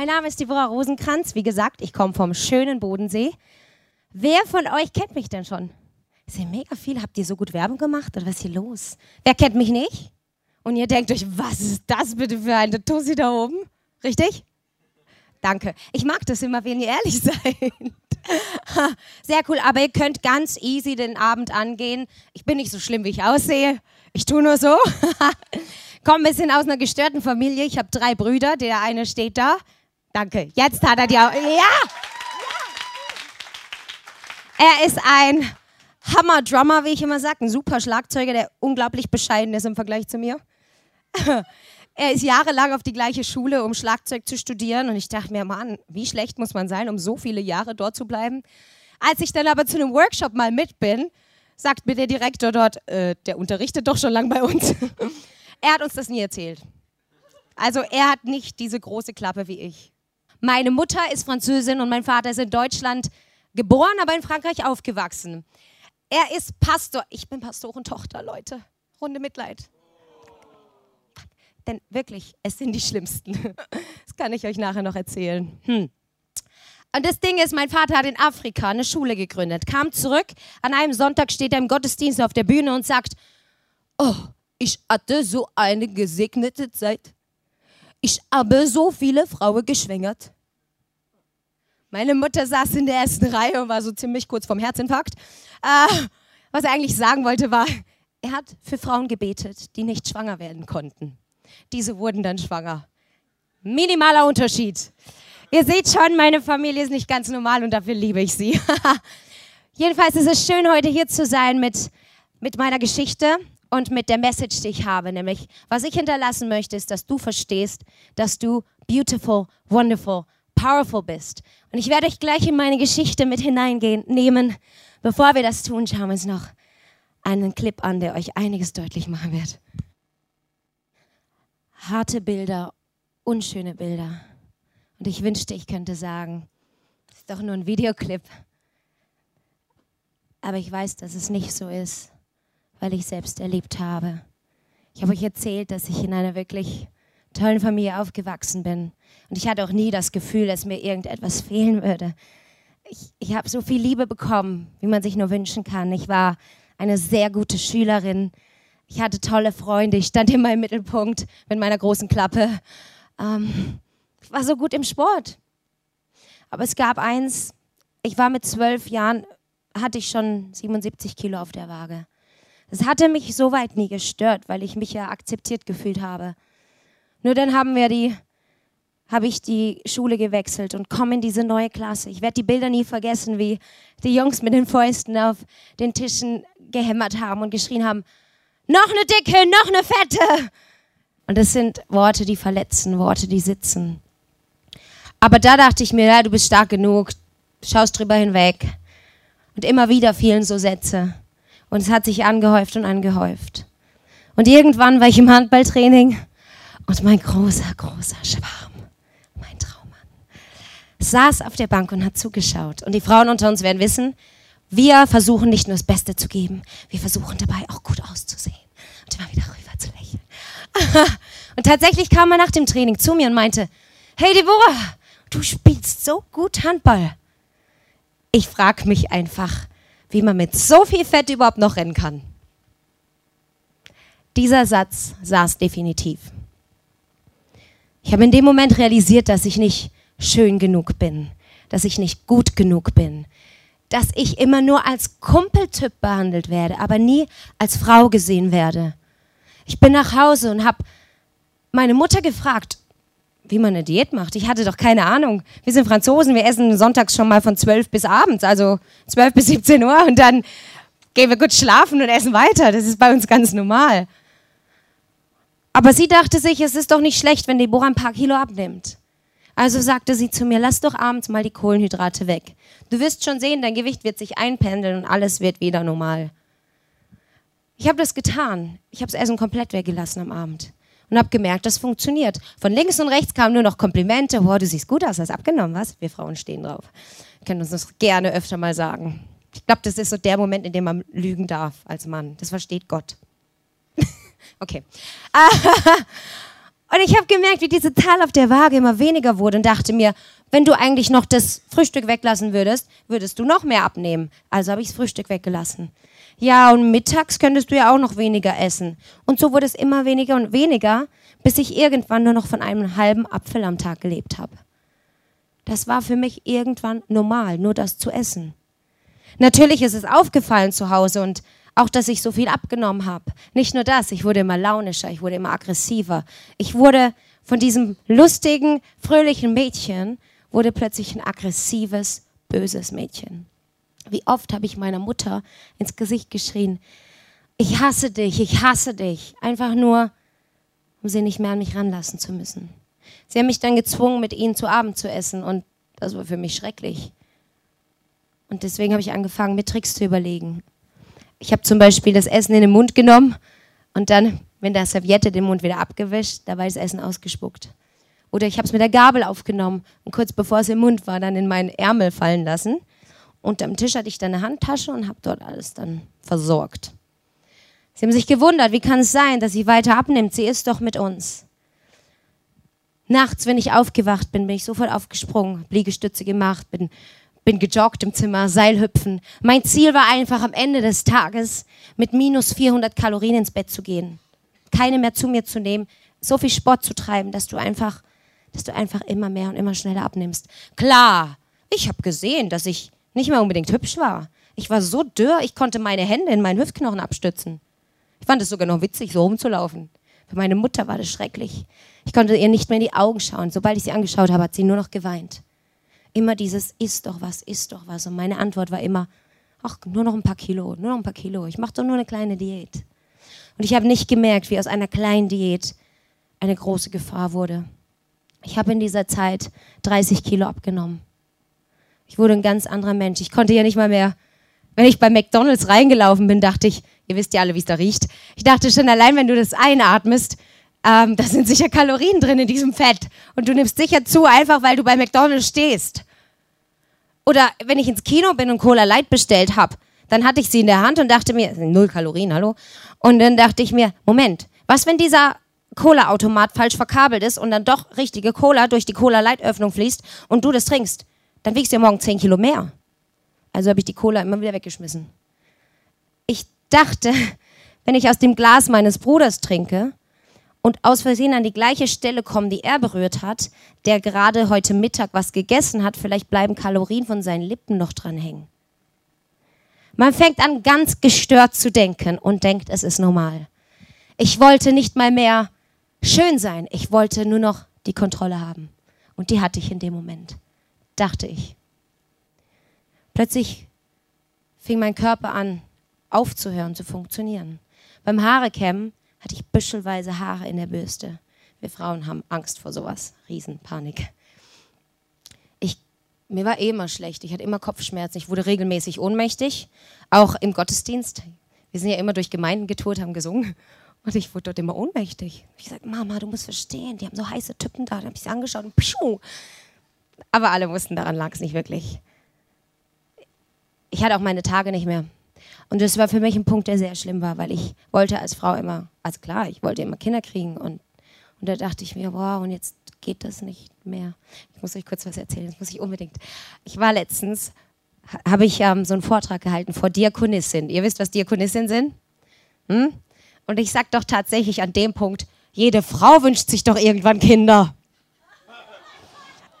Mein Name ist Deborah Rosenkranz. Wie gesagt, ich komme vom schönen Bodensee. Wer von euch kennt mich denn schon? Ist ja mega viel. Habt ihr so gut Werbung gemacht oder was ist hier los? Wer kennt mich nicht? Und ihr denkt euch, was ist das bitte für eine Tussi da oben? Richtig? Danke. Ich mag das immer, wenn ihr ehrlich seid. Sehr cool, aber ihr könnt ganz easy den Abend angehen. Ich bin nicht so schlimm, wie ich aussehe. Ich tue nur so. Komme ein bisschen aus einer gestörten Familie. Ich habe drei Brüder. Der eine steht da. Danke. Jetzt hat er die auch. Ja! Er ist ein Hammer-Drummer, wie ich immer sage. Ein super Schlagzeuger, der unglaublich bescheiden ist im Vergleich zu mir. er ist jahrelang auf die gleiche Schule, um Schlagzeug zu studieren. Und ich dachte mir, Mann, wie schlecht muss man sein, um so viele Jahre dort zu bleiben? Als ich dann aber zu einem Workshop mal mit bin, sagt mir der Direktor dort, äh, der unterrichtet doch schon lange bei uns. er hat uns das nie erzählt. Also er hat nicht diese große Klappe wie ich. Meine Mutter ist Französin und mein Vater ist in Deutschland geboren, aber in Frankreich aufgewachsen. Er ist Pastor. Ich bin Pastorentochter, Leute. Runde Mitleid. Denn wirklich, es sind die Schlimmsten. Das kann ich euch nachher noch erzählen. Hm. Und das Ding ist, mein Vater hat in Afrika eine Schule gegründet, kam zurück, an einem Sonntag steht er im Gottesdienst auf der Bühne und sagt, oh, ich hatte so eine gesegnete Zeit. Ich habe so viele Frauen geschwängert. Meine Mutter saß in der ersten Reihe und war so ziemlich kurz vorm Herzinfarkt. Äh, was er eigentlich sagen wollte war, er hat für Frauen gebetet, die nicht schwanger werden konnten. Diese wurden dann schwanger. Minimaler Unterschied. Ihr seht schon, meine Familie ist nicht ganz normal und dafür liebe ich sie. Jedenfalls ist es schön, heute hier zu sein mit, mit meiner Geschichte und mit der Message, die ich habe. Nämlich, was ich hinterlassen möchte, ist, dass du verstehst, dass du beautiful, wonderful, powerful bist. Und ich werde euch gleich in meine Geschichte mit hineingehen, nehmen. Bevor wir das tun, schauen wir uns noch einen Clip an, der euch einiges deutlich machen wird. Harte Bilder, unschöne Bilder. Und ich wünschte, ich könnte sagen, ist doch nur ein Videoclip. Aber ich weiß, dass es nicht so ist, weil ich selbst erlebt habe. Ich habe euch erzählt, dass ich in einer wirklich tollen Familie aufgewachsen bin. Und ich hatte auch nie das Gefühl, dass mir irgendetwas fehlen würde. Ich, ich habe so viel Liebe bekommen, wie man sich nur wünschen kann. Ich war eine sehr gute Schülerin. Ich hatte tolle Freunde. Ich stand immer im Mittelpunkt mit meiner großen Klappe. Ähm, ich war so gut im Sport. Aber es gab eins, ich war mit zwölf Jahren, hatte ich schon 77 Kilo auf der Waage. Das hatte mich soweit nie gestört, weil ich mich ja akzeptiert gefühlt habe. Nur dann haben wir die, habe ich die Schule gewechselt und komme in diese neue Klasse. Ich werde die Bilder nie vergessen, wie die Jungs mit den Fäusten auf den Tischen gehämmert haben und geschrien haben, noch eine dicke, noch eine fette. Und das sind Worte, die verletzen, Worte, die sitzen. Aber da dachte ich mir, ja, du bist stark genug, schaust drüber hinweg. Und immer wieder fielen so Sätze. Und es hat sich angehäuft und angehäuft. Und irgendwann war ich im Handballtraining und mein großer, großer Schwarm, mein Traummann, saß auf der Bank und hat zugeschaut. Und die Frauen unter uns werden wissen, wir versuchen nicht nur das Beste zu geben, wir versuchen dabei auch gut auszusehen und immer wieder rüber zu lächeln. und tatsächlich kam er nach dem Training zu mir und meinte, hey Deborah, du spielst so gut Handball. Ich frage mich einfach, wie man mit so viel Fett überhaupt noch rennen kann. Dieser Satz saß definitiv. Ich habe in dem Moment realisiert, dass ich nicht schön genug bin, dass ich nicht gut genug bin, dass ich immer nur als Kumpeltyp behandelt werde, aber nie als Frau gesehen werde. Ich bin nach Hause und habe meine Mutter gefragt, wie man eine Diät macht. Ich hatte doch keine Ahnung. Wir sind Franzosen, wir essen sonntags schon mal von 12 bis abends, also 12 bis 17 Uhr und dann gehen wir gut schlafen und essen weiter. Das ist bei uns ganz normal. Aber sie dachte sich, es ist doch nicht schlecht, wenn Deborah ein paar Kilo abnimmt. Also sagte sie zu mir, lass doch abends mal die Kohlenhydrate weg. Du wirst schon sehen, dein Gewicht wird sich einpendeln und alles wird wieder normal. Ich habe das getan. Ich habe das Essen komplett weggelassen am Abend und habe gemerkt, das funktioniert. Von links und rechts kamen nur noch Komplimente. Boah, du siehst gut aus, hast abgenommen, was? Wir Frauen stehen drauf. können uns das gerne öfter mal sagen. Ich glaube, das ist so der Moment, in dem man lügen darf als Mann. Das versteht Gott. Okay. Und ich habe gemerkt, wie diese Zahl auf der Waage immer weniger wurde und dachte mir, wenn du eigentlich noch das Frühstück weglassen würdest, würdest du noch mehr abnehmen. Also habe ich das Frühstück weggelassen. Ja, und mittags könntest du ja auch noch weniger essen. Und so wurde es immer weniger und weniger, bis ich irgendwann nur noch von einem halben Apfel am Tag gelebt habe. Das war für mich irgendwann normal, nur das zu essen. Natürlich ist es aufgefallen zu Hause und auch, dass ich so viel abgenommen habe. Nicht nur das, ich wurde immer launischer, ich wurde immer aggressiver. Ich wurde von diesem lustigen, fröhlichen Mädchen, wurde plötzlich ein aggressives, böses Mädchen. Wie oft habe ich meiner Mutter ins Gesicht geschrien, ich hasse dich, ich hasse dich. Einfach nur, um sie nicht mehr an mich ranlassen zu müssen. Sie haben mich dann gezwungen, mit ihnen zu Abend zu essen und das war für mich schrecklich. Und deswegen habe ich angefangen, mir Tricks zu überlegen. Ich habe zum Beispiel das Essen in den Mund genommen und dann mit der Serviette den Mund wieder abgewischt, dabei das Essen ausgespuckt. Oder ich habe es mit der Gabel aufgenommen und kurz bevor es im Mund war, dann in meinen Ärmel fallen lassen. Und am Tisch hatte ich dann eine Handtasche und habe dort alles dann versorgt. Sie haben sich gewundert, wie kann es sein, dass sie weiter abnimmt? Sie ist doch mit uns. Nachts, wenn ich aufgewacht bin, bin ich sofort aufgesprungen, Liegestütze gemacht, bin bin gejoggt im Zimmer, Seilhüpfen. Mein Ziel war einfach am Ende des Tages mit minus 400 Kalorien ins Bett zu gehen. Keine mehr zu mir zu nehmen, so viel Sport zu treiben, dass du einfach, dass du einfach immer mehr und immer schneller abnimmst. Klar, ich habe gesehen, dass ich nicht mehr unbedingt hübsch war. Ich war so dürr, ich konnte meine Hände in meinen Hüftknochen abstützen. Ich fand es sogar noch witzig, so rumzulaufen. Für meine Mutter war das schrecklich. Ich konnte ihr nicht mehr in die Augen schauen. Sobald ich sie angeschaut habe, hat sie nur noch geweint immer dieses ist doch was, ist doch was. Und meine Antwort war immer, ach, nur noch ein paar Kilo, nur noch ein paar Kilo. Ich mache doch nur eine kleine Diät. Und ich habe nicht gemerkt, wie aus einer kleinen Diät eine große Gefahr wurde. Ich habe in dieser Zeit 30 Kilo abgenommen. Ich wurde ein ganz anderer Mensch. Ich konnte ja nicht mal mehr, wenn ich bei McDonald's reingelaufen bin, dachte ich, ihr wisst ja alle, wie es da riecht. Ich dachte schon allein, wenn du das einatmest, ähm, da sind sicher Kalorien drin in diesem Fett. Und du nimmst sicher zu, einfach weil du bei McDonald's stehst. Oder wenn ich ins Kino bin und Cola Light bestellt habe, dann hatte ich sie in der Hand und dachte mir, null Kalorien, hallo? Und dann dachte ich mir, Moment, was, wenn dieser Cola-Automat falsch verkabelt ist und dann doch richtige Cola durch die Cola Light-Öffnung fließt und du das trinkst? Dann wiegst du ja morgen 10 Kilo mehr. Also habe ich die Cola immer wieder weggeschmissen. Ich dachte, wenn ich aus dem Glas meines Bruders trinke, und aus Versehen an die gleiche Stelle kommen, die er berührt hat, der gerade heute Mittag was gegessen hat, vielleicht bleiben Kalorien von seinen Lippen noch dran hängen. Man fängt an, ganz gestört zu denken und denkt, es ist normal. Ich wollte nicht mal mehr schön sein, ich wollte nur noch die Kontrolle haben. Und die hatte ich in dem Moment, dachte ich. Plötzlich fing mein Körper an, aufzuhören zu funktionieren. Beim Haarekämmen hatte ich büschelweise Haare in der Bürste. Wir Frauen haben Angst vor sowas. Riesenpanik. Ich, mir war eh immer schlecht. Ich hatte immer Kopfschmerzen. Ich wurde regelmäßig ohnmächtig. Auch im Gottesdienst. Wir sind ja immer durch Gemeinden getourt, haben gesungen. Und ich wurde dort immer ohnmächtig. Ich sagte, Mama, du musst verstehen, die haben so heiße Typen da. Dann habe ich sie angeschaut und pschuh. Aber alle wussten, daran lag es nicht wirklich. Ich hatte auch meine Tage nicht mehr. Und das war für mich ein Punkt, der sehr schlimm war, weil ich wollte als Frau immer, also klar, ich wollte immer Kinder kriegen und, und da dachte ich mir, wow, und jetzt geht das nicht mehr. Ich muss euch kurz was erzählen, das muss ich unbedingt. Ich war letztens, habe ich ähm, so einen Vortrag gehalten vor Diakonissin. Ihr wisst, was Diakonissin sind? Hm? Und ich sage doch tatsächlich an dem Punkt, jede Frau wünscht sich doch irgendwann Kinder.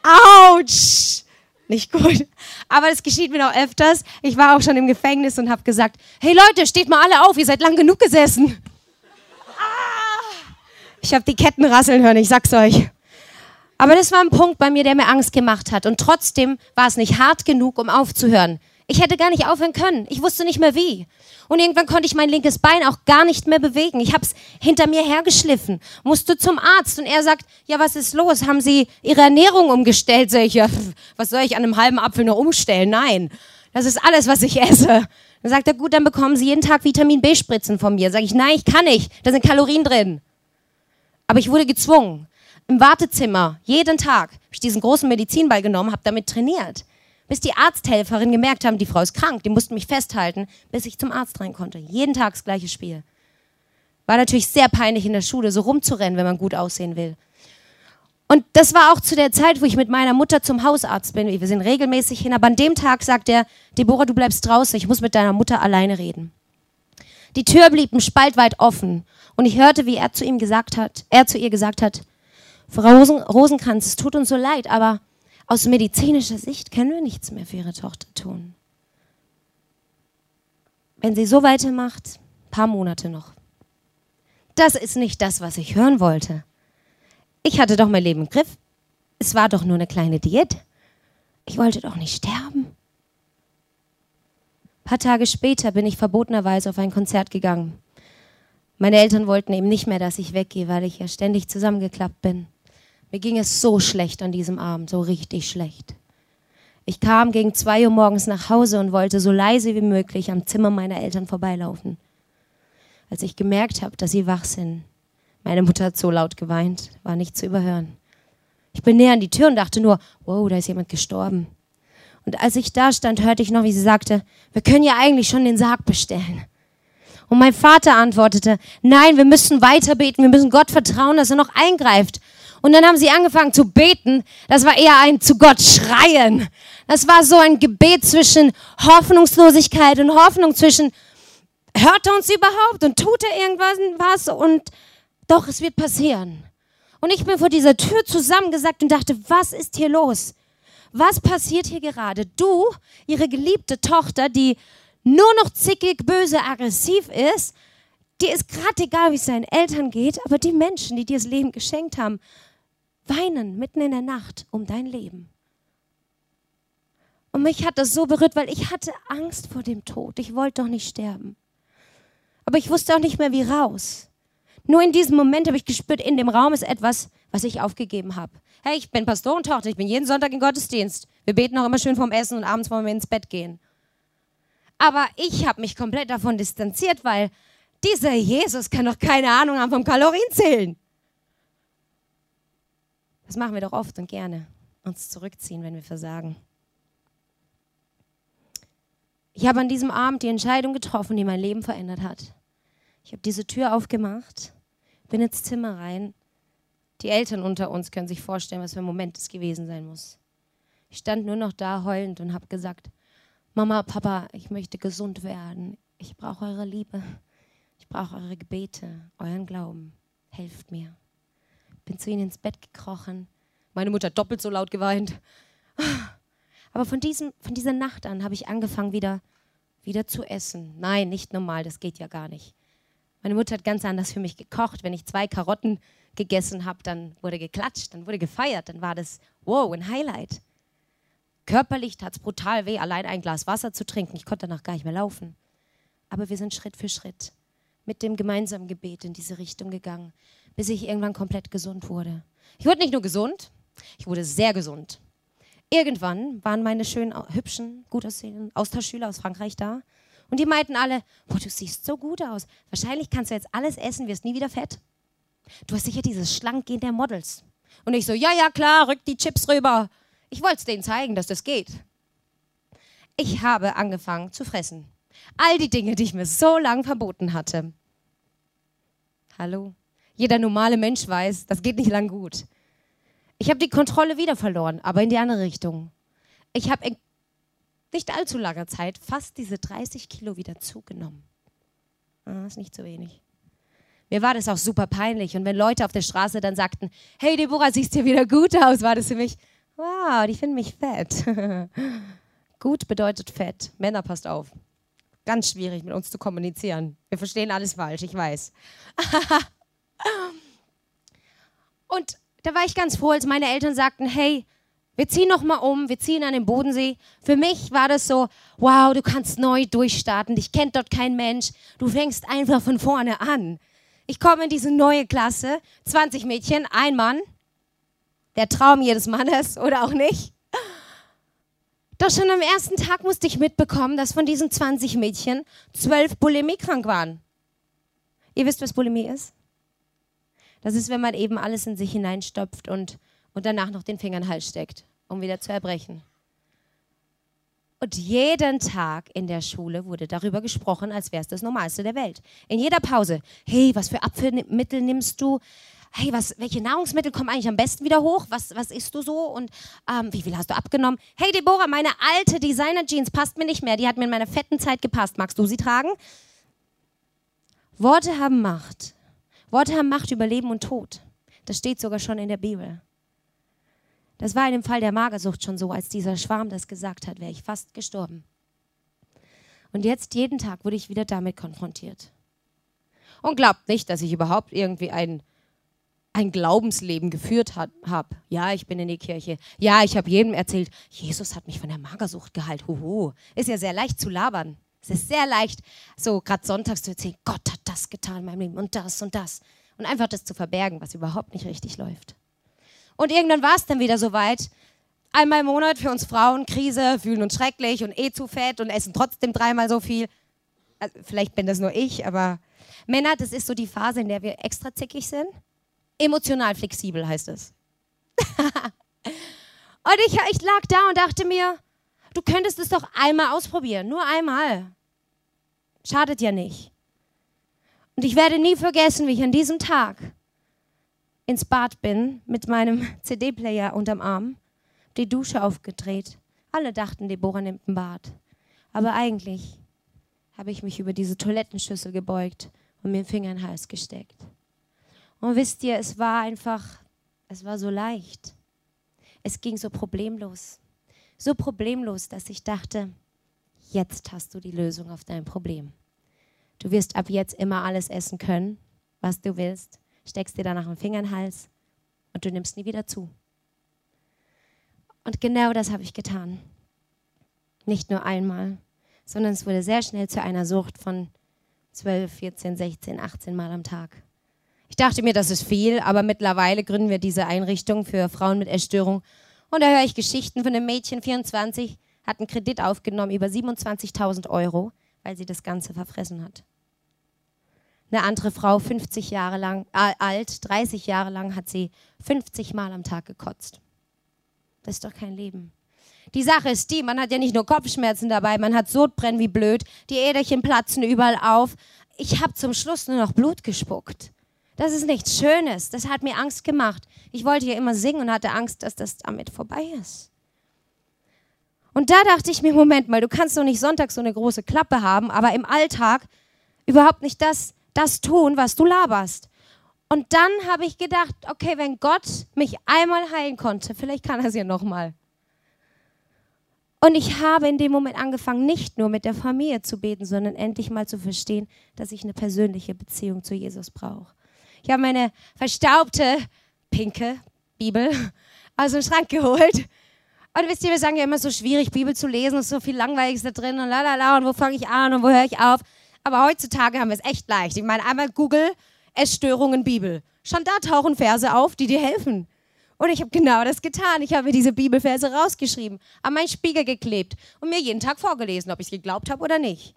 Autsch! nicht gut. Aber das geschieht mir noch öfters. Ich war auch schon im Gefängnis und habe gesagt, hey Leute, steht mal alle auf, ihr seid lang genug gesessen. Ah! Ich habe die Ketten rasseln hören, ich sag's euch. Aber das war ein Punkt bei mir, der mir Angst gemacht hat. Und trotzdem war es nicht hart genug, um aufzuhören. Ich hätte gar nicht aufhören können. Ich wusste nicht mehr wie. Und irgendwann konnte ich mein linkes Bein auch gar nicht mehr bewegen. Ich habe es hinter mir hergeschliffen, musste zum Arzt und er sagt, ja, was ist los? Haben Sie Ihre Ernährung umgestellt? Sag ich, ja, was soll ich an einem halben Apfel noch umstellen? Nein, das ist alles, was ich esse. Dann sagt er, gut, dann bekommen Sie jeden Tag Vitamin B-Spritzen von mir. Sag ich, nein, ich kann nicht. Da sind Kalorien drin. Aber ich wurde gezwungen. Im Wartezimmer, jeden Tag, habe ich diesen großen Medizinball genommen, habe damit trainiert bis die Arzthelferin gemerkt haben, die Frau ist krank, die mussten mich festhalten, bis ich zum Arzt rein konnte. Jeden Tag das gleiche Spiel. War natürlich sehr peinlich in der Schule, so rumzurennen, wenn man gut aussehen will. Und das war auch zu der Zeit, wo ich mit meiner Mutter zum Hausarzt bin. Wir sind regelmäßig hin, aber an dem Tag sagt er, Deborah, du bleibst draußen, ich muss mit deiner Mutter alleine reden. Die Tür blieb ein Spalt weit offen und ich hörte, wie er zu ihm gesagt hat, er zu ihr gesagt hat, Frau Rosen, Rosenkranz, es tut uns so leid, aber aus medizinischer Sicht können wir nichts mehr für Ihre Tochter tun. Wenn sie so weitermacht, paar Monate noch. Das ist nicht das, was ich hören wollte. Ich hatte doch mein Leben im Griff. Es war doch nur eine kleine Diät. Ich wollte doch nicht sterben. Ein paar Tage später bin ich verbotenerweise auf ein Konzert gegangen. Meine Eltern wollten eben nicht mehr, dass ich weggehe, weil ich ja ständig zusammengeklappt bin. Mir ging es so schlecht an diesem Abend, so richtig schlecht. Ich kam gegen zwei Uhr morgens nach Hause und wollte so leise wie möglich am Zimmer meiner Eltern vorbeilaufen. Als ich gemerkt habe, dass sie wach sind, meine Mutter hat so laut geweint, war nicht zu überhören. Ich bin näher an die Tür und dachte nur, wow, da ist jemand gestorben. Und als ich da stand, hörte ich noch, wie sie sagte, wir können ja eigentlich schon den Sarg bestellen. Und mein Vater antwortete, nein, wir müssen weiter beten, wir müssen Gott vertrauen, dass er noch eingreift. Und dann haben sie angefangen zu beten. Das war eher ein zu Gott schreien. Das war so ein Gebet zwischen Hoffnungslosigkeit und Hoffnung, zwischen hört er uns überhaupt und tut er irgendwas was und doch, es wird passieren. Und ich bin vor dieser Tür zusammengesackt und dachte, was ist hier los? Was passiert hier gerade? Du, ihre geliebte Tochter, die nur noch zickig, böse, aggressiv ist, dir ist gerade egal, wie es seinen Eltern geht, aber die Menschen, die dir das Leben geschenkt haben, weinen mitten in der Nacht um dein Leben. Und mich hat das so berührt, weil ich hatte Angst vor dem Tod. Ich wollte doch nicht sterben. Aber ich wusste auch nicht mehr, wie raus. Nur in diesem Moment habe ich gespürt, in dem Raum ist etwas, was ich aufgegeben habe. Hey, ich bin Pastorentochter, ich bin jeden Sonntag in Gottesdienst. Wir beten auch immer schön vom Essen und abends wollen wir ins Bett gehen. Aber ich habe mich komplett davon distanziert, weil dieser Jesus kann doch keine Ahnung haben vom Kalorienzählen. Das machen wir doch oft und gerne, uns zurückziehen, wenn wir versagen. Ich habe an diesem Abend die Entscheidung getroffen, die mein Leben verändert hat. Ich habe diese Tür aufgemacht, bin ins Zimmer rein. Die Eltern unter uns können sich vorstellen, was für ein Moment es gewesen sein muss. Ich stand nur noch da heulend und habe gesagt, Mama, Papa, ich möchte gesund werden. Ich brauche eure Liebe. Ich brauche eure Gebete, euren Glauben. Helft mir bin zu ihnen ins Bett gekrochen. Meine Mutter hat doppelt so laut geweint. Aber von, diesem, von dieser Nacht an habe ich angefangen, wieder, wieder zu essen. Nein, nicht normal, das geht ja gar nicht. Meine Mutter hat ganz anders für mich gekocht. Wenn ich zwei Karotten gegessen habe, dann wurde geklatscht, dann wurde gefeiert, dann war das, wow, ein Highlight. Körperlich tat es brutal weh, allein ein Glas Wasser zu trinken. Ich konnte danach gar nicht mehr laufen. Aber wir sind Schritt für Schritt mit dem gemeinsamen Gebet in diese Richtung gegangen bis ich irgendwann komplett gesund wurde. Ich wurde nicht nur gesund, ich wurde sehr gesund. Irgendwann waren meine schönen, hübschen, gut aussehenden Austauschschüler aus Frankreich da und die meinten alle, boah, du siehst so gut aus. Wahrscheinlich kannst du jetzt alles essen, wirst nie wieder fett. Du hast sicher dieses Schlankgehen der Models. Und ich so, ja, ja, klar, rück die Chips rüber. Ich wollte es denen zeigen, dass das geht. Ich habe angefangen zu fressen. All die Dinge, die ich mir so lange verboten hatte. Hallo? Jeder normale Mensch weiß, das geht nicht lang gut. Ich habe die Kontrolle wieder verloren, aber in die andere Richtung. Ich habe in nicht allzu langer Zeit fast diese 30 Kilo wieder zugenommen. Ah, das ist nicht zu wenig. Mir war das auch super peinlich. Und wenn Leute auf der Straße dann sagten, hey Deborah, siehst du wieder gut aus, war das für mich, wow, die finden mich fett. gut bedeutet fett. Männer, passt auf. Ganz schwierig mit uns zu kommunizieren. Wir verstehen alles falsch, ich weiß. Und da war ich ganz froh, als meine Eltern sagten, hey, wir ziehen noch mal um, wir ziehen an den Bodensee. Für mich war das so, wow, du kannst neu durchstarten, dich kennt dort kein Mensch, du fängst einfach von vorne an. Ich komme in diese neue Klasse, 20 Mädchen, ein Mann, der Traum jedes Mannes oder auch nicht. Doch schon am ersten Tag musste ich mitbekommen, dass von diesen 20 Mädchen zwölf Bulimie krank waren. Ihr wisst, was Bulimie ist? Das ist, wenn man eben alles in sich hineinstopft und, und danach noch den Finger in den Hals steckt, um wieder zu erbrechen. Und jeden Tag in der Schule wurde darüber gesprochen, als wäre es das Normalste der Welt. In jeder Pause. Hey, was für Apfelmittel nimmst du? hey, was, welche Nahrungsmittel kommen eigentlich am besten wieder hoch? Was, was isst du so? Und ähm, wie viel hast du abgenommen? Hey, Deborah, meine alte Designer-Jeans passt mir nicht mehr. Die hat mir in meiner fetten Zeit gepasst. Magst du sie tragen? Worte haben Macht. Worte haben Macht über Leben und Tod. Das steht sogar schon in der Bibel. Das war in dem Fall der Magersucht schon so, als dieser Schwarm das gesagt hat, wäre ich fast gestorben. Und jetzt jeden Tag wurde ich wieder damit konfrontiert. Und glaubt nicht, dass ich überhaupt irgendwie ein, ein Glaubensleben geführt habe. Ja, ich bin in die Kirche. Ja, ich habe jedem erzählt, Jesus hat mich von der Magersucht geheilt. Huhu. Ist ja sehr leicht zu labern. Es ist sehr leicht, so gerade sonntags zu erzählen, Gott hat das getan in meinem Leben und das und das. Und einfach das zu verbergen, was überhaupt nicht richtig läuft. Und irgendwann war es dann wieder so weit, einmal im Monat für uns Frauen Krise, fühlen uns schrecklich und eh zu fett und essen trotzdem dreimal so viel. Also, vielleicht bin das nur ich, aber Männer, das ist so die Phase, in der wir extra zickig sind. Emotional flexibel heißt es. und ich, ich lag da und dachte mir, du könntest es doch einmal ausprobieren, nur einmal. Schadet ja nicht. Und ich werde nie vergessen, wie ich an diesem Tag ins Bad bin mit meinem CD-Player unterm Arm die Dusche aufgedreht. Alle dachten, Deborah nimmt ein Bad. Aber eigentlich habe ich mich über diese Toilettenschüssel gebeugt und mir den Finger in den Hals gesteckt. Und wisst ihr, es war einfach, es war so leicht. Es ging so problemlos. So problemlos, dass ich dachte, jetzt hast du die Lösung auf dein Problem. Du wirst ab jetzt immer alles essen können, was du willst, steckst dir danach einen Finger in den Hals und du nimmst nie wieder zu. Und genau das habe ich getan. Nicht nur einmal, sondern es wurde sehr schnell zu einer Sucht von 12, 14, 16, 18 Mal am Tag. Ich dachte mir, das ist viel, aber mittlerweile gründen wir diese Einrichtung für Frauen mit Essstörung. Und da höre ich Geschichten von einem Mädchen, 24, hat einen Kredit aufgenommen über 27.000 Euro, weil sie das Ganze verfressen hat. Eine andere Frau, 50 Jahre lang, äh, alt, 30 Jahre lang, hat sie 50 Mal am Tag gekotzt. Das ist doch kein Leben. Die Sache ist die, man hat ja nicht nur Kopfschmerzen dabei, man hat Sodbrennen wie blöd, die Äderchen platzen überall auf. Ich habe zum Schluss nur noch Blut gespuckt. Das ist nichts Schönes. Das hat mir Angst gemacht. Ich wollte ja immer singen und hatte Angst, dass das damit vorbei ist. Und da dachte ich mir, Moment mal, du kannst doch nicht Sonntag so eine große Klappe haben, aber im Alltag überhaupt nicht das, das tun, was du laberst. Und dann habe ich gedacht, okay, wenn Gott mich einmal heilen konnte, vielleicht kann er es ja nochmal. Und ich habe in dem Moment angefangen, nicht nur mit der Familie zu beten, sondern endlich mal zu verstehen, dass ich eine persönliche Beziehung zu Jesus brauche. Ich habe meine verstaubte, pinke Bibel aus dem Schrank geholt. Und wisst ihr, wir sagen ja immer so schwierig, Bibel zu lesen, ist so viel Langweiliges da drin und la la la und wo fange ich an und wo höre ich auf. Aber heutzutage haben wir es echt leicht. Ich meine, einmal Google Essstörungen Bibel. Schon da tauchen Verse auf, die dir helfen. Und ich habe genau das getan. Ich habe diese Bibelverse rausgeschrieben, an meinen Spiegel geklebt und mir jeden Tag vorgelesen, ob ich es geglaubt habe oder nicht.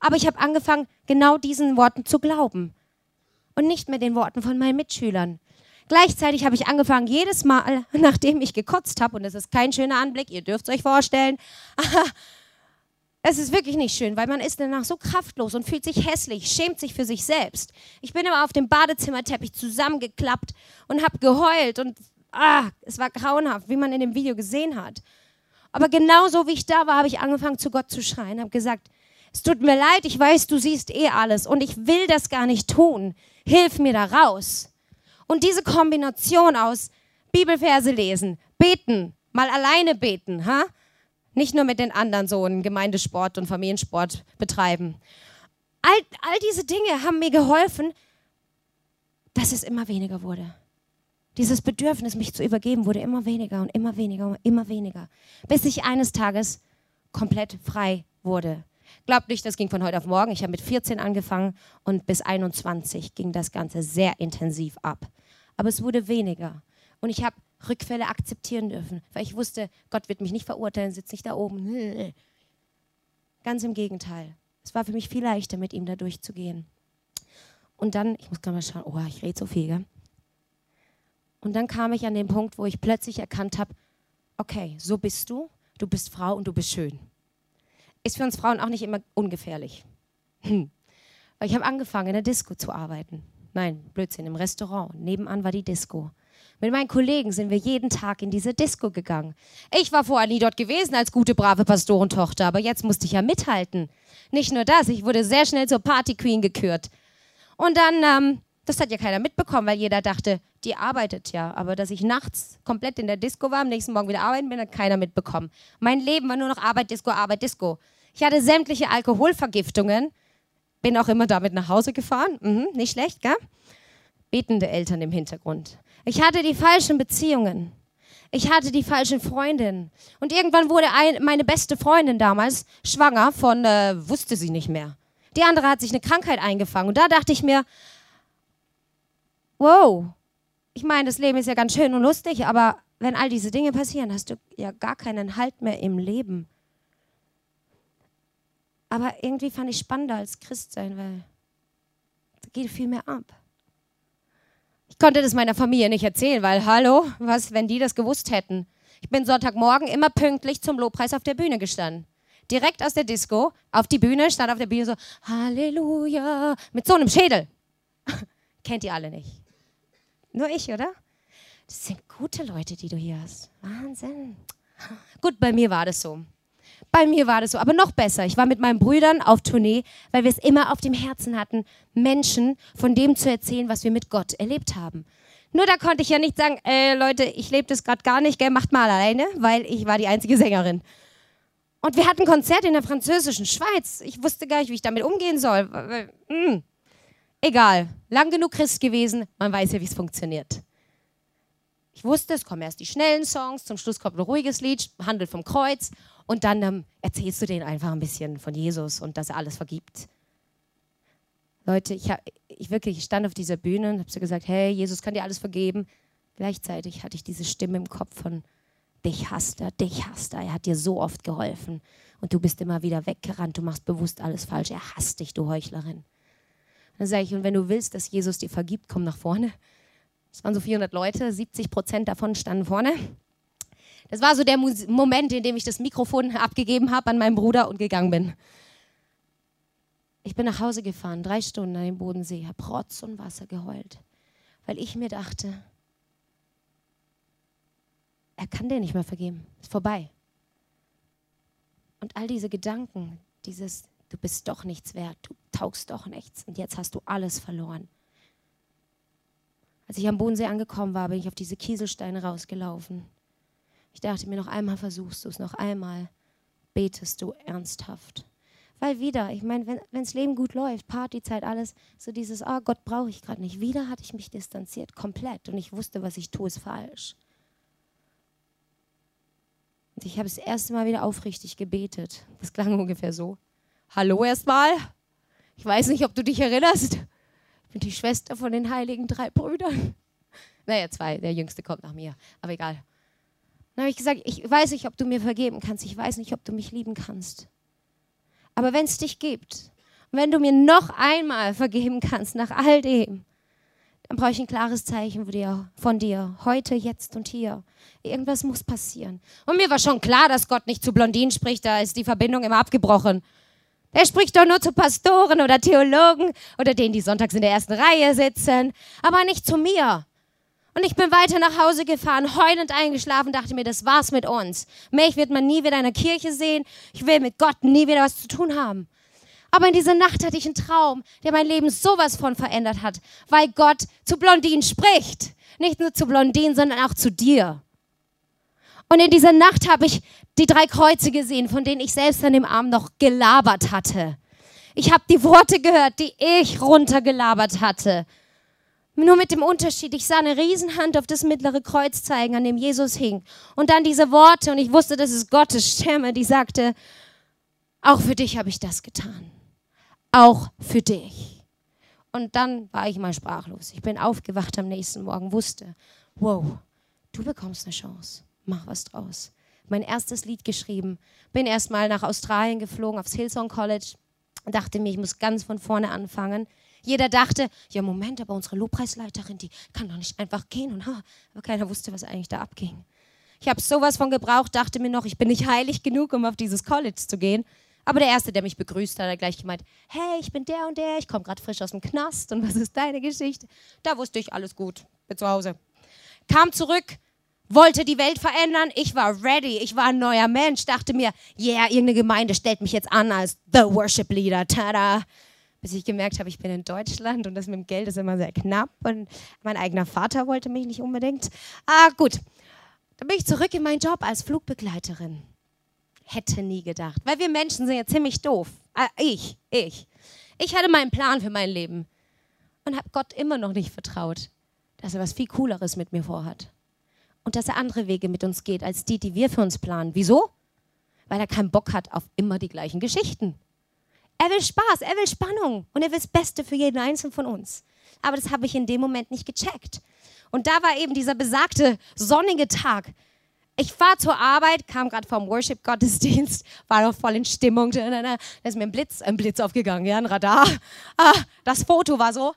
Aber ich habe angefangen, genau diesen Worten zu glauben und nicht mehr den Worten von meinen Mitschülern. Gleichzeitig habe ich angefangen, jedes Mal, nachdem ich gekotzt habe, und das ist kein schöner Anblick, ihr dürft es euch vorstellen, Es ist wirklich nicht schön, weil man ist danach so kraftlos und fühlt sich hässlich, schämt sich für sich selbst. Ich bin immer auf dem Badezimmerteppich zusammengeklappt und habe geheult und ah, es war grauenhaft, wie man in dem Video gesehen hat. Aber genauso wie ich da war, habe ich angefangen zu Gott zu schreien, habe gesagt, es tut mir leid, ich weiß, du siehst eh alles und ich will das gar nicht tun. Hilf mir da raus. Und diese Kombination aus Bibelverse lesen, beten, mal alleine beten, ha? Nicht nur mit den anderen so einen Gemeindesport und Familiensport betreiben. All, all diese Dinge haben mir geholfen, dass es immer weniger wurde. Dieses Bedürfnis, mich zu übergeben, wurde immer weniger und immer weniger und immer weniger, bis ich eines Tages komplett frei wurde. Glaubt nicht, das ging von heute auf morgen. Ich habe mit 14 angefangen und bis 21 ging das Ganze sehr intensiv ab. Aber es wurde weniger. Und ich habe Rückfälle akzeptieren dürfen, weil ich wusste, Gott wird mich nicht verurteilen, sitzt nicht da oben. Ganz im Gegenteil. Es war für mich viel leichter, mit ihm da durchzugehen. Und dann, ich muss gerade mal schauen, oh, ich rede so viel, gell? Und dann kam ich an den Punkt, wo ich plötzlich erkannt habe, okay, so bist du, du bist Frau und du bist schön. Ist für uns Frauen auch nicht immer ungefährlich. Hm. Ich habe angefangen, in der Disco zu arbeiten Nein, Blödsinn, im Restaurant. Nebenan war die Disco. Mit meinen Kollegen sind wir jeden Tag in diese Disco gegangen. Ich war vorher nie dort gewesen als gute, brave Pastorentochter, aber jetzt musste ich ja mithalten. Nicht nur das, ich wurde sehr schnell zur Party Queen gekürt. Und dann, ähm, das hat ja keiner mitbekommen, weil jeder dachte, die arbeitet ja. Aber dass ich nachts komplett in der Disco war, am nächsten Morgen wieder arbeiten bin, hat keiner mitbekommen. Mein Leben war nur noch Arbeit, Disco, Arbeit, Disco. Ich hatte sämtliche Alkoholvergiftungen, bin auch immer damit nach Hause gefahren. Mhm, nicht schlecht, gell? Betende Eltern im Hintergrund. Ich hatte die falschen Beziehungen. Ich hatte die falschen Freundinnen. Und irgendwann wurde ein, meine beste Freundin damals schwanger von, äh, wusste sie nicht mehr. Die andere hat sich eine Krankheit eingefangen. Und da dachte ich mir, wow, ich meine, das Leben ist ja ganz schön und lustig, aber wenn all diese Dinge passieren, hast du ja gar keinen Halt mehr im Leben. Aber irgendwie fand ich spannender als Christ sein, weil da geht viel mehr ab. Ich konnte das meiner Familie nicht erzählen, weil, hallo, was, wenn die das gewusst hätten? Ich bin Sonntagmorgen immer pünktlich zum Lobpreis auf der Bühne gestanden. Direkt aus der Disco auf die Bühne, stand auf der Bühne so, Halleluja, mit so einem Schädel. Kennt ihr alle nicht. Nur ich, oder? Das sind gute Leute, die du hier hast. Wahnsinn. Gut, bei mir war das so. Bei mir war das so, aber noch besser. Ich war mit meinen Brüdern auf Tournee, weil wir es immer auf dem Herzen hatten, Menschen von dem zu erzählen, was wir mit Gott erlebt haben. Nur da konnte ich ja nicht sagen, äh, Leute, ich lebe das gerade gar nicht, gell, macht mal alleine, weil ich war die einzige Sängerin. Und wir hatten Konzert in der französischen Schweiz. Ich wusste gar nicht, wie ich damit umgehen soll. Hm. Egal, lang genug Christ gewesen, man weiß ja, wie es funktioniert. Ich wusste, es kommen erst die schnellen Songs, zum Schluss kommt ein ruhiges Lied, handelt vom Kreuz und dann ähm, erzählst du denen einfach ein bisschen von Jesus und dass er alles vergibt. Leute, ich, hab, ich wirklich ich stand auf dieser Bühne und habe so gesagt, hey, Jesus kann dir alles vergeben. Gleichzeitig hatte ich diese Stimme im Kopf von, dich hasst er, dich hasst er, er hat dir so oft geholfen und du bist immer wieder weggerannt, du machst bewusst alles falsch, er hasst dich, du Heuchlerin. Dann sage ich, und wenn du willst, dass Jesus dir vergibt, komm nach vorne. Es waren so 400 Leute, 70 Prozent davon standen vorne. Das war so der Moment, in dem ich das Mikrofon abgegeben habe an meinen Bruder und gegangen bin. Ich bin nach Hause gefahren, drei Stunden an den Bodensee, habe Rotz und Wasser geheult, weil ich mir dachte, er kann dir nicht mehr vergeben, ist vorbei. Und all diese Gedanken, dieses, du bist doch nichts wert, du taugst doch nichts und jetzt hast du alles verloren. Als ich am Bodensee angekommen war, bin ich auf diese Kieselsteine rausgelaufen ich dachte mir, noch einmal versuchst du es, noch einmal betest du ernsthaft. Weil wieder, ich meine, wenn das Leben gut läuft, Partyzeit, alles, so dieses, ah, oh, Gott brauche ich gerade nicht. Wieder hatte ich mich distanziert, komplett. Und ich wusste, was ich tue, ist falsch. Und ich habe das erste Mal wieder aufrichtig gebetet. Das klang ungefähr so. Hallo erstmal. Ich weiß nicht, ob du dich erinnerst. Ich bin die Schwester von den heiligen drei Brüdern. Naja, zwei. Der jüngste kommt nach mir. Aber egal. Dann habe ich gesagt, ich weiß nicht, ob du mir vergeben kannst, ich weiß nicht, ob du mich lieben kannst. Aber wenn es dich gibt, wenn du mir noch einmal vergeben kannst nach all dem, dann brauche ich ein klares Zeichen von dir, von dir, heute, jetzt und hier. Irgendwas muss passieren. Und mir war schon klar, dass Gott nicht zu Blondinen spricht, da ist die Verbindung immer abgebrochen. Er spricht doch nur zu Pastoren oder Theologen oder denen, die sonntags in der ersten Reihe sitzen, aber nicht zu mir. Und ich bin weiter nach Hause gefahren, heulend eingeschlafen, dachte mir, das war's mit uns. Mich wird man nie wieder in der Kirche sehen. Ich will mit Gott nie wieder was zu tun haben. Aber in dieser Nacht hatte ich einen Traum, der mein Leben sowas von verändert hat, weil Gott zu Blondinen spricht. Nicht nur zu Blondinen, sondern auch zu dir. Und in dieser Nacht habe ich die drei Kreuze gesehen, von denen ich selbst an dem Abend noch gelabert hatte. Ich habe die Worte gehört, die ich runtergelabert hatte. Nur mit dem Unterschied, ich sah eine Riesenhand auf das mittlere Kreuz zeigen, an dem Jesus hing. Und dann diese Worte, und ich wusste, das ist Gottes Stimme, die sagte, auch für dich habe ich das getan. Auch für dich. Und dann war ich mal sprachlos. Ich bin aufgewacht am nächsten Morgen, wusste, wow, du bekommst eine Chance. Mach was draus. Mein erstes Lied geschrieben. Bin erst mal nach Australien geflogen, aufs Hillsong College. Dachte mir, ich muss ganz von vorne anfangen. Jeder dachte, ja Moment, aber unsere Lobpreisleiterin, die kann doch nicht einfach gehen. Und, ha, aber keiner wusste, was eigentlich da abging. Ich habe sowas von gebraucht, dachte mir noch, ich bin nicht heilig genug, um auf dieses College zu gehen. Aber der Erste, der mich begrüßt hat, hat gleich gemeint, hey, ich bin der und der, ich komme gerade frisch aus dem Knast und was ist deine Geschichte? Da wusste ich, alles gut, bin zu Hause. Kam zurück, wollte die Welt verändern, ich war ready, ich war ein neuer Mensch, dachte mir, yeah, irgendeine Gemeinde stellt mich jetzt an als The Worship Leader, tada. Bis ich gemerkt habe, ich bin in Deutschland und das mit dem Geld ist immer sehr knapp und mein eigener Vater wollte mich nicht unbedingt. Ah, gut. Dann bin ich zurück in meinen Job als Flugbegleiterin hätte nie gedacht. Weil wir Menschen sind ja ziemlich doof. Ah, ich, ich. Ich hatte meinen Plan für mein Leben und habe Gott immer noch nicht vertraut, dass er was viel Cooleres mit mir vorhat. Und dass er andere Wege mit uns geht, als die, die wir für uns planen. Wieso? Weil er keinen Bock hat auf immer die gleichen Geschichten. Er will Spaß, er will Spannung und er will das Beste für jeden Einzelnen von uns. Aber das habe ich in dem Moment nicht gecheckt. Und da war eben dieser besagte sonnige Tag, ich fahre zur Arbeit, kam gerade vom Worship-Gottesdienst, war noch voll in Stimmung. Da ist mir ein Blitz, ein Blitz aufgegangen, ja, ein Radar. Ah, das Foto war so.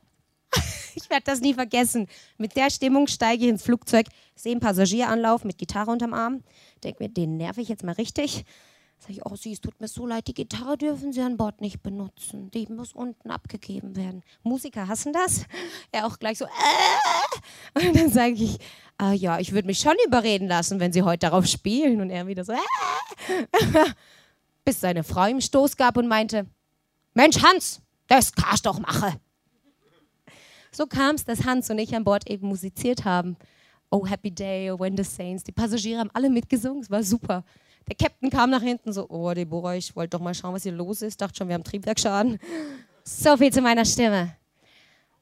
Ich werde das nie vergessen. Mit der Stimmung steige ich ins Flugzeug, sehe einen Passagieranlauf mit Gitarre unterm Arm, denke mir, den nerv ich jetzt mal richtig. Sag ich, oh sie, es tut mir so leid, die Gitarre dürfen Sie an Bord nicht benutzen. Die muss unten abgegeben werden. Musiker hassen das. Er auch gleich so, äh. Und dann sage ich, ah, ja, ich würde mich schon überreden lassen, wenn Sie heute darauf spielen. Und er wieder so, äh. Bis seine Frau ihm Stoß gab und meinte, Mensch Hans, das kannst doch machen. So kam es, dass Hans und ich an Bord eben musiziert haben. Oh, Happy Day, oh, When the Saints. Die Passagiere haben alle mitgesungen, es war super. Der Captain kam nach hinten so, oh Deborah, ich wollte doch mal schauen, was hier los ist. Dachte schon, wir haben Triebwerkschaden. So viel zu meiner Stimme.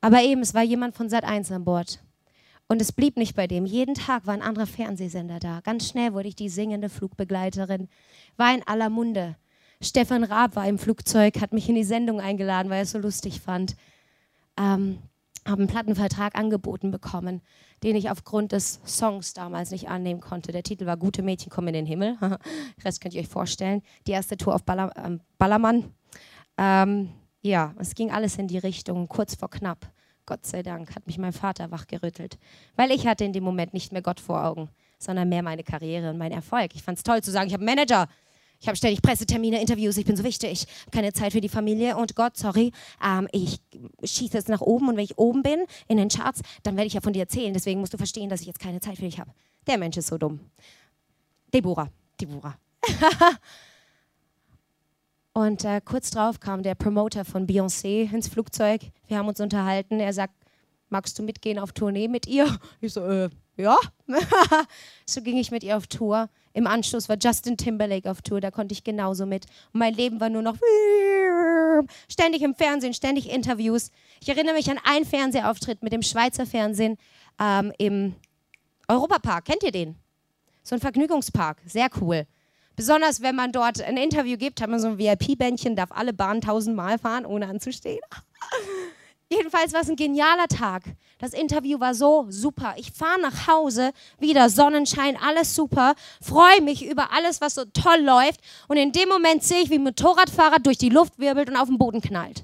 Aber eben, es war jemand von Sat 1 an Bord. Und es blieb nicht bei dem. Jeden Tag war ein anderer Fernsehsender da. Ganz schnell wurde ich die singende Flugbegleiterin. War in aller Munde. Stefan Raab war im Flugzeug, hat mich in die Sendung eingeladen, weil er es so lustig fand. Ähm, habe einen Plattenvertrag angeboten bekommen, den ich aufgrund des Songs damals nicht annehmen konnte. Der Titel war Gute Mädchen kommen in den Himmel. Rest könnt ihr euch vorstellen. Die erste Tour auf Baller, äh, Ballermann. Ähm, ja, es ging alles in die Richtung, kurz vor knapp. Gott sei Dank hat mich mein Vater wachgerüttelt, weil ich hatte in dem Moment nicht mehr Gott vor Augen, sondern mehr meine Karriere und meinen Erfolg. Ich fand es toll zu sagen, ich habe einen Manager, ich habe ständig Pressetermine, Interviews, ich bin so wichtig, keine Zeit für die Familie und Gott, sorry, ähm, ich schieße jetzt nach oben und wenn ich oben bin in den Charts, dann werde ich ja von dir erzählen. Deswegen musst du verstehen, dass ich jetzt keine Zeit für dich habe. Der Mensch ist so dumm. Deborah, Deborah. und äh, kurz drauf kam der Promoter von Beyoncé ins Flugzeug. Wir haben uns unterhalten. Er sagt, magst du mitgehen auf Tournee mit ihr? Ich so, äh, ja. so ging ich mit ihr auf Tour. Im Anschluss war Justin Timberlake auf Tour, da konnte ich genauso mit. Mein Leben war nur noch ständig im Fernsehen, ständig Interviews. Ich erinnere mich an einen Fernsehauftritt mit dem Schweizer Fernsehen ähm, im Europapark. Kennt ihr den? So ein Vergnügungspark, sehr cool. Besonders wenn man dort ein Interview gibt, hat man so ein VIP-Bändchen, darf alle Bahnen tausendmal fahren, ohne anzustehen. Jedenfalls war es ein genialer Tag. Das Interview war so super. Ich fahre nach Hause, wieder Sonnenschein, alles super, freue mich über alles, was so toll läuft. Und in dem Moment sehe ich, wie ein Motorradfahrer durch die Luft wirbelt und auf den Boden knallt.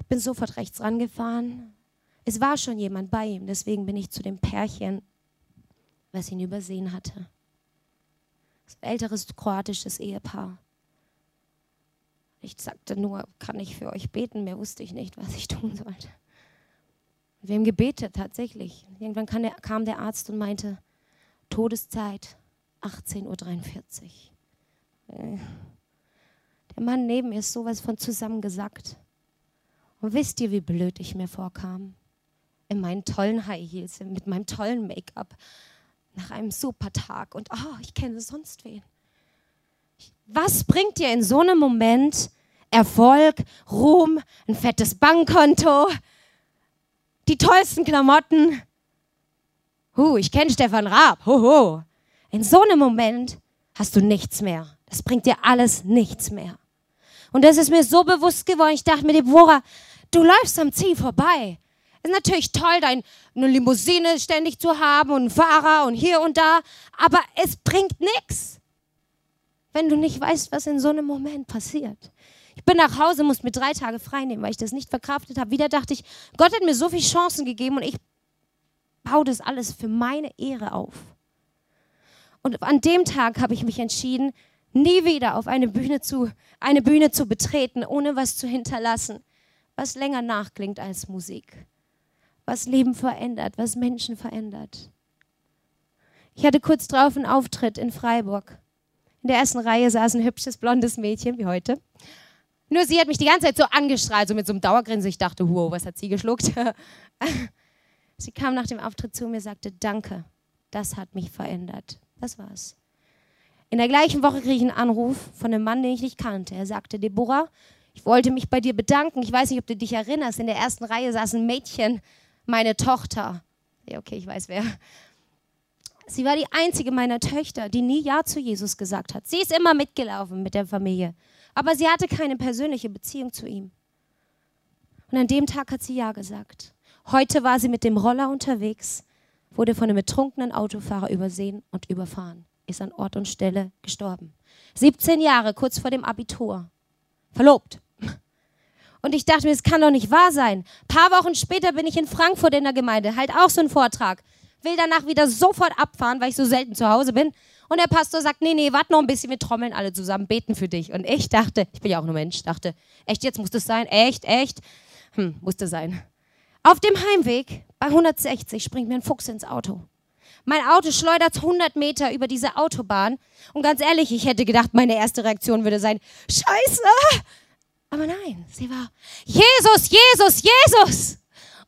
Ich bin sofort rechts rangefahren. Es war schon jemand bei ihm, deswegen bin ich zu dem Pärchen, was ihn übersehen hatte. Das älteres kroatisches Ehepaar. Ich sagte nur, kann ich für euch beten? Mehr wusste ich nicht, was ich tun sollte. Wir haben gebetet, tatsächlich. Irgendwann kam der, kam der Arzt und meinte, Todeszeit 18.43 Uhr. Äh, der Mann neben mir ist sowas von zusammengesackt. Und wisst ihr, wie blöd ich mir vorkam? In meinen tollen High Heels, mit meinem tollen Make-up, nach einem super Tag und oh, ich kenne sonst wen. Was bringt dir in so einem Moment Erfolg, Ruhm, ein fettes Bankkonto, die tollsten Klamotten? Huh, ich kenne Stefan Raab. Hoho. In so einem Moment hast du nichts mehr. Das bringt dir alles nichts mehr. Und das ist mir so bewusst geworden. Ich dachte mir, Deborah, du läufst am Ziel vorbei. Ist natürlich toll, deine Limousine ständig zu haben und einen Fahrer und hier und da, aber es bringt nichts wenn du nicht weißt, was in so einem Moment passiert. Ich bin nach Hause, musste mir drei Tage frei nehmen, weil ich das nicht verkraftet habe. Wieder dachte ich, Gott hat mir so viele Chancen gegeben und ich baue das alles für meine Ehre auf. Und an dem Tag habe ich mich entschieden, nie wieder auf eine Bühne zu, eine Bühne zu betreten, ohne was zu hinterlassen, was länger nachklingt als Musik, was Leben verändert, was Menschen verändert. Ich hatte kurz drauf einen Auftritt in Freiburg. In der ersten Reihe saß ein hübsches blondes Mädchen wie heute. Nur sie hat mich die ganze Zeit so angestrahlt, so mit so einem Dauergrinsen. Ich dachte, wow, was hat sie geschluckt? sie kam nach dem Auftritt zu mir und sagte, danke, das hat mich verändert. Das war's. In der gleichen Woche kriege ich einen Anruf von einem Mann, den ich nicht kannte. Er sagte, Deborah, ich wollte mich bei dir bedanken. Ich weiß nicht, ob du dich erinnerst. In der ersten Reihe saß ein Mädchen, meine Tochter. Okay, ich weiß wer. Sie war die einzige meiner Töchter, die nie Ja zu Jesus gesagt hat. Sie ist immer mitgelaufen mit der Familie, aber sie hatte keine persönliche Beziehung zu ihm. Und an dem Tag hat sie Ja gesagt. Heute war sie mit dem Roller unterwegs, wurde von einem betrunkenen Autofahrer übersehen und überfahren, ist an Ort und Stelle gestorben. 17 Jahre kurz vor dem Abitur. Verlobt. Und ich dachte mir, es kann doch nicht wahr sein. Ein paar Wochen später bin ich in Frankfurt in der Gemeinde, halt auch so ein Vortrag will danach wieder sofort abfahren, weil ich so selten zu Hause bin. Und der Pastor sagt, nee, nee, warte noch ein bisschen, wir trommeln alle zusammen, beten für dich. Und ich dachte, ich bin ja auch nur Mensch, dachte, echt, jetzt muss das sein? Echt, echt? Hm, musste sein. Auf dem Heimweg bei 160 springt mir ein Fuchs ins Auto. Mein Auto schleudert 100 Meter über diese Autobahn. Und ganz ehrlich, ich hätte gedacht, meine erste Reaktion würde sein, Scheiße! Aber nein, sie war, Jesus, Jesus, Jesus!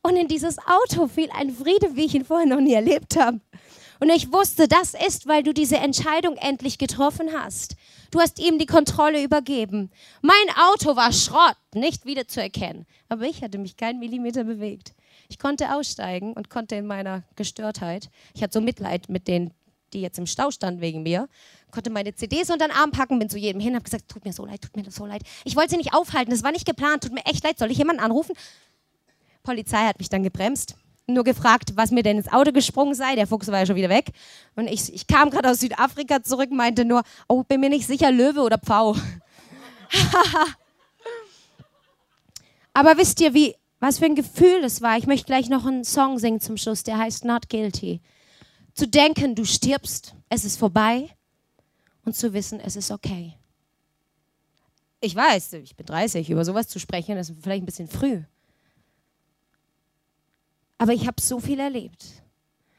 Und in dieses Auto fiel ein Friede, wie ich ihn vorher noch nie erlebt habe. Und ich wusste, das ist, weil du diese Entscheidung endlich getroffen hast. Du hast ihm die Kontrolle übergeben. Mein Auto war Schrott, nicht wiederzuerkennen. Aber ich hatte mich keinen Millimeter bewegt. Ich konnte aussteigen und konnte in meiner Gestörtheit, ich hatte so Mitleid mit denen, die jetzt im Stau standen wegen mir, konnte meine CDs unter den Arm packen, bin zu jedem hin, habe gesagt, tut mir so leid, tut mir so leid. Ich wollte sie nicht aufhalten, das war nicht geplant, tut mir echt leid, soll ich jemanden anrufen? Polizei hat mich dann gebremst, nur gefragt, was mir denn ins Auto gesprungen sei. Der Fuchs war ja schon wieder weg. Und ich, ich kam gerade aus Südafrika zurück, meinte nur, oh, bin mir nicht sicher, Löwe oder Pfau. Aber wisst ihr, wie, was für ein Gefühl es war? Ich möchte gleich noch einen Song singen zum Schluss, der heißt Not Guilty. Zu denken, du stirbst, es ist vorbei und zu wissen, es ist okay. Ich weiß, ich bin 30, über sowas zu sprechen, ist vielleicht ein bisschen früh. Aber ich habe so viel erlebt.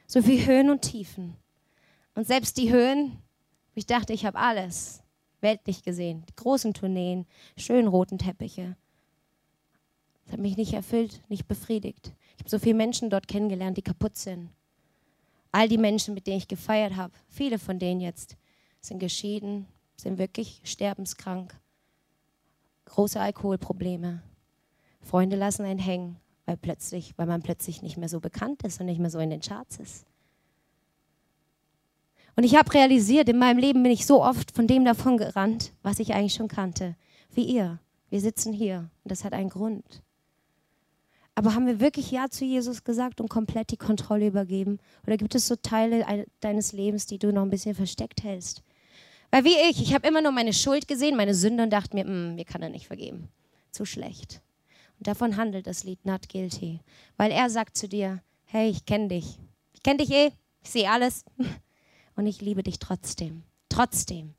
So viel Höhen und Tiefen. Und selbst die Höhen, wo ich dachte, ich habe alles weltlich gesehen. Die großen Tourneen, schönen roten Teppiche. Das hat mich nicht erfüllt, nicht befriedigt. Ich habe so viele Menschen dort kennengelernt, die kaputt sind. All die Menschen, mit denen ich gefeiert habe, viele von denen jetzt sind geschieden, sind wirklich sterbenskrank, große Alkoholprobleme. Freunde lassen einen hängen weil, plötzlich, weil man plötzlich nicht mehr so bekannt ist und nicht mehr so in den Charts ist. Und ich habe realisiert, in meinem Leben bin ich so oft von dem davon gerannt, was ich eigentlich schon kannte, wie ihr. Wir sitzen hier und das hat einen Grund. Aber haben wir wirklich Ja zu Jesus gesagt und komplett die Kontrolle übergeben? Oder gibt es so Teile deines Lebens, die du noch ein bisschen versteckt hältst? Weil wie ich, ich habe immer nur meine Schuld gesehen, meine Sünde und dachte mir, hm, mir kann er nicht vergeben. Zu schlecht. Und davon handelt das Lied Not Guilty. Weil er sagt zu dir, hey, ich kenne dich. Ich kenne dich eh, ich sehe alles. Und ich liebe dich trotzdem. Trotzdem.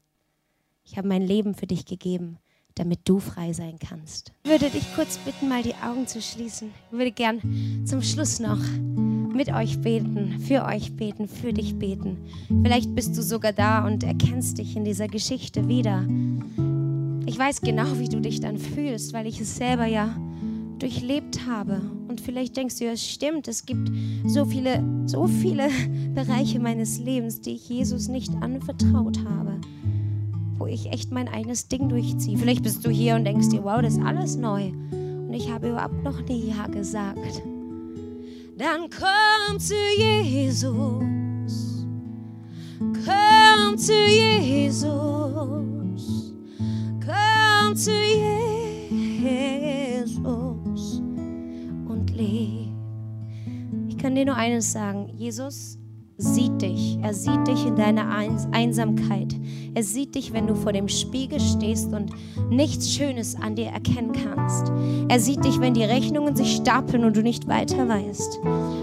Ich habe mein Leben für dich gegeben, damit du frei sein kannst. Ich würde dich kurz bitten, mal die Augen zu schließen. Ich würde gern zum Schluss noch mit euch beten, für euch beten, für dich beten. Vielleicht bist du sogar da und erkennst dich in dieser Geschichte wieder. Ich weiß genau, wie du dich dann fühlst, weil ich es selber ja durchlebt habe. Und vielleicht denkst du, ja, es stimmt, es gibt so viele, so viele Bereiche meines Lebens, die ich Jesus nicht anvertraut habe, wo ich echt mein eigenes Ding durchziehe. Vielleicht bist du hier und denkst dir, wow, das ist alles neu. Und ich habe überhaupt noch nie Ja gesagt. Dann komm zu Jesus. Komm zu Jesus. Komm zu Jesus leb. Ich kann dir nur eines sagen, Jesus sieht dich. Er sieht dich in deiner Einsamkeit. Er sieht dich, wenn du vor dem Spiegel stehst und nichts Schönes an dir erkennen kannst. Er sieht dich, wenn die Rechnungen sich stapeln und du nicht weiter weißt.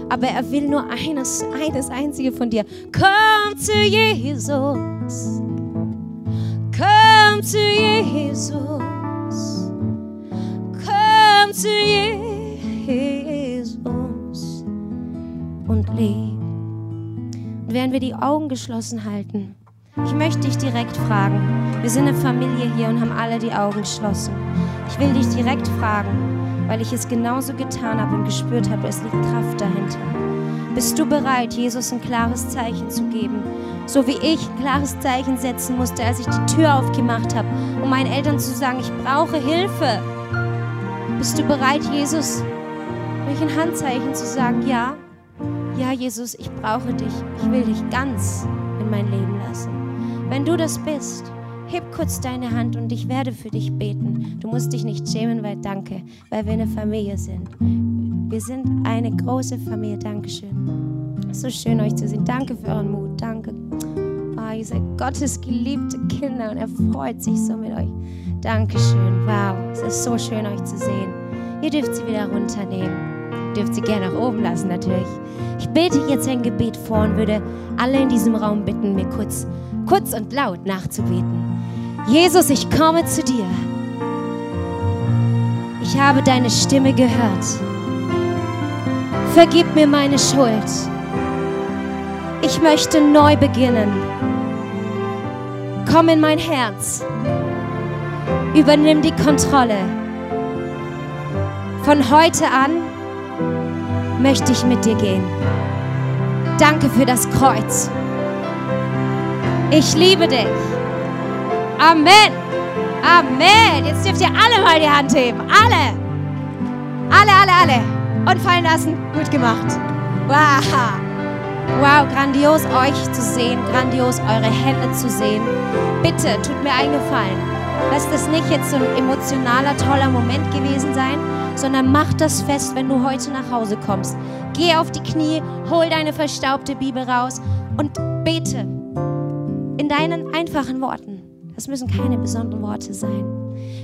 Aber er will nur eines, eines einzige von dir. Komm zu Jesus. Komm zu Jesus. Komm zu Jesus und leb. Und während wir die Augen geschlossen halten, ich möchte dich direkt fragen. Wir sind eine Familie hier und haben alle die Augen geschlossen. Ich will dich direkt fragen, weil ich es genauso getan habe und gespürt habe, es liegt Kraft dahinter. Bist du bereit, Jesus ein klares Zeichen zu geben? So wie ich ein klares Zeichen setzen musste, als ich die Tür aufgemacht habe, um meinen Eltern zu sagen, ich brauche Hilfe. Bist du bereit, Jesus, durch ein Handzeichen zu sagen, ja, ja, Jesus, ich brauche dich. Ich will dich ganz in mein Leben lassen. Wenn du das bist, heb kurz deine Hand und ich werde für dich beten. Du musst dich nicht schämen, weil danke, weil wir eine Familie sind. Wir sind eine große Familie. Dankeschön. So schön euch zu sehen. Danke für euren Mut. Danke. Oh, ihr seid Gottes geliebte Kinder und er freut sich so mit euch. Dankeschön. Wow, es ist so schön euch zu sehen. Ihr dürft sie wieder runternehmen. Ihr dürft sie gerne nach oben lassen natürlich. Ich bete jetzt ein Gebet vor und würde alle in diesem Raum bitten, mir kurz, kurz und laut nachzubeten. Jesus, ich komme zu dir. Ich habe deine Stimme gehört. Vergib mir meine Schuld. Ich möchte neu beginnen. Komm in mein Herz. Übernimm die Kontrolle. Von heute an möchte ich mit dir gehen. Danke für das Kreuz. Ich liebe dich. Amen. Amen. Jetzt dürft ihr alle mal die Hand heben. Alle. Alle, alle, alle und fallen lassen. Gut gemacht. Wow. Wow, grandios euch zu sehen, grandios eure Hände zu sehen. Bitte tut mir einen Gefallen. Lasst das nicht jetzt so ein emotionaler, toller Moment gewesen sein, sondern mach das fest, wenn du heute nach Hause kommst. Geh auf die Knie, hol deine verstaubte Bibel raus und bete in deinen einfachen Worten. Das müssen keine besonderen Worte sein.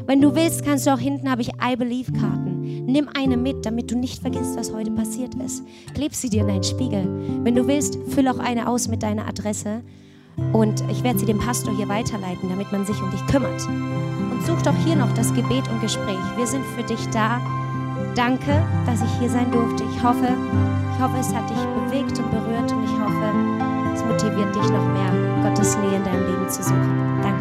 Wenn du willst, kannst du auch hinten habe ich I Believe Karten. Nimm eine mit, damit du nicht vergisst, was heute passiert ist. Kleb sie dir in deinen Spiegel. Wenn du willst, füll auch eine aus mit deiner Adresse und ich werde sie dem Pastor hier weiterleiten, damit man sich um dich kümmert. Und such doch hier noch das Gebet und Gespräch. Wir sind für dich da. Danke, dass ich hier sein durfte. Ich hoffe, ich hoffe, es hat dich bewegt und berührt und ich hoffe, es motiviert dich noch mehr, Gottes Nähe in deinem Leben zu suchen. Danke.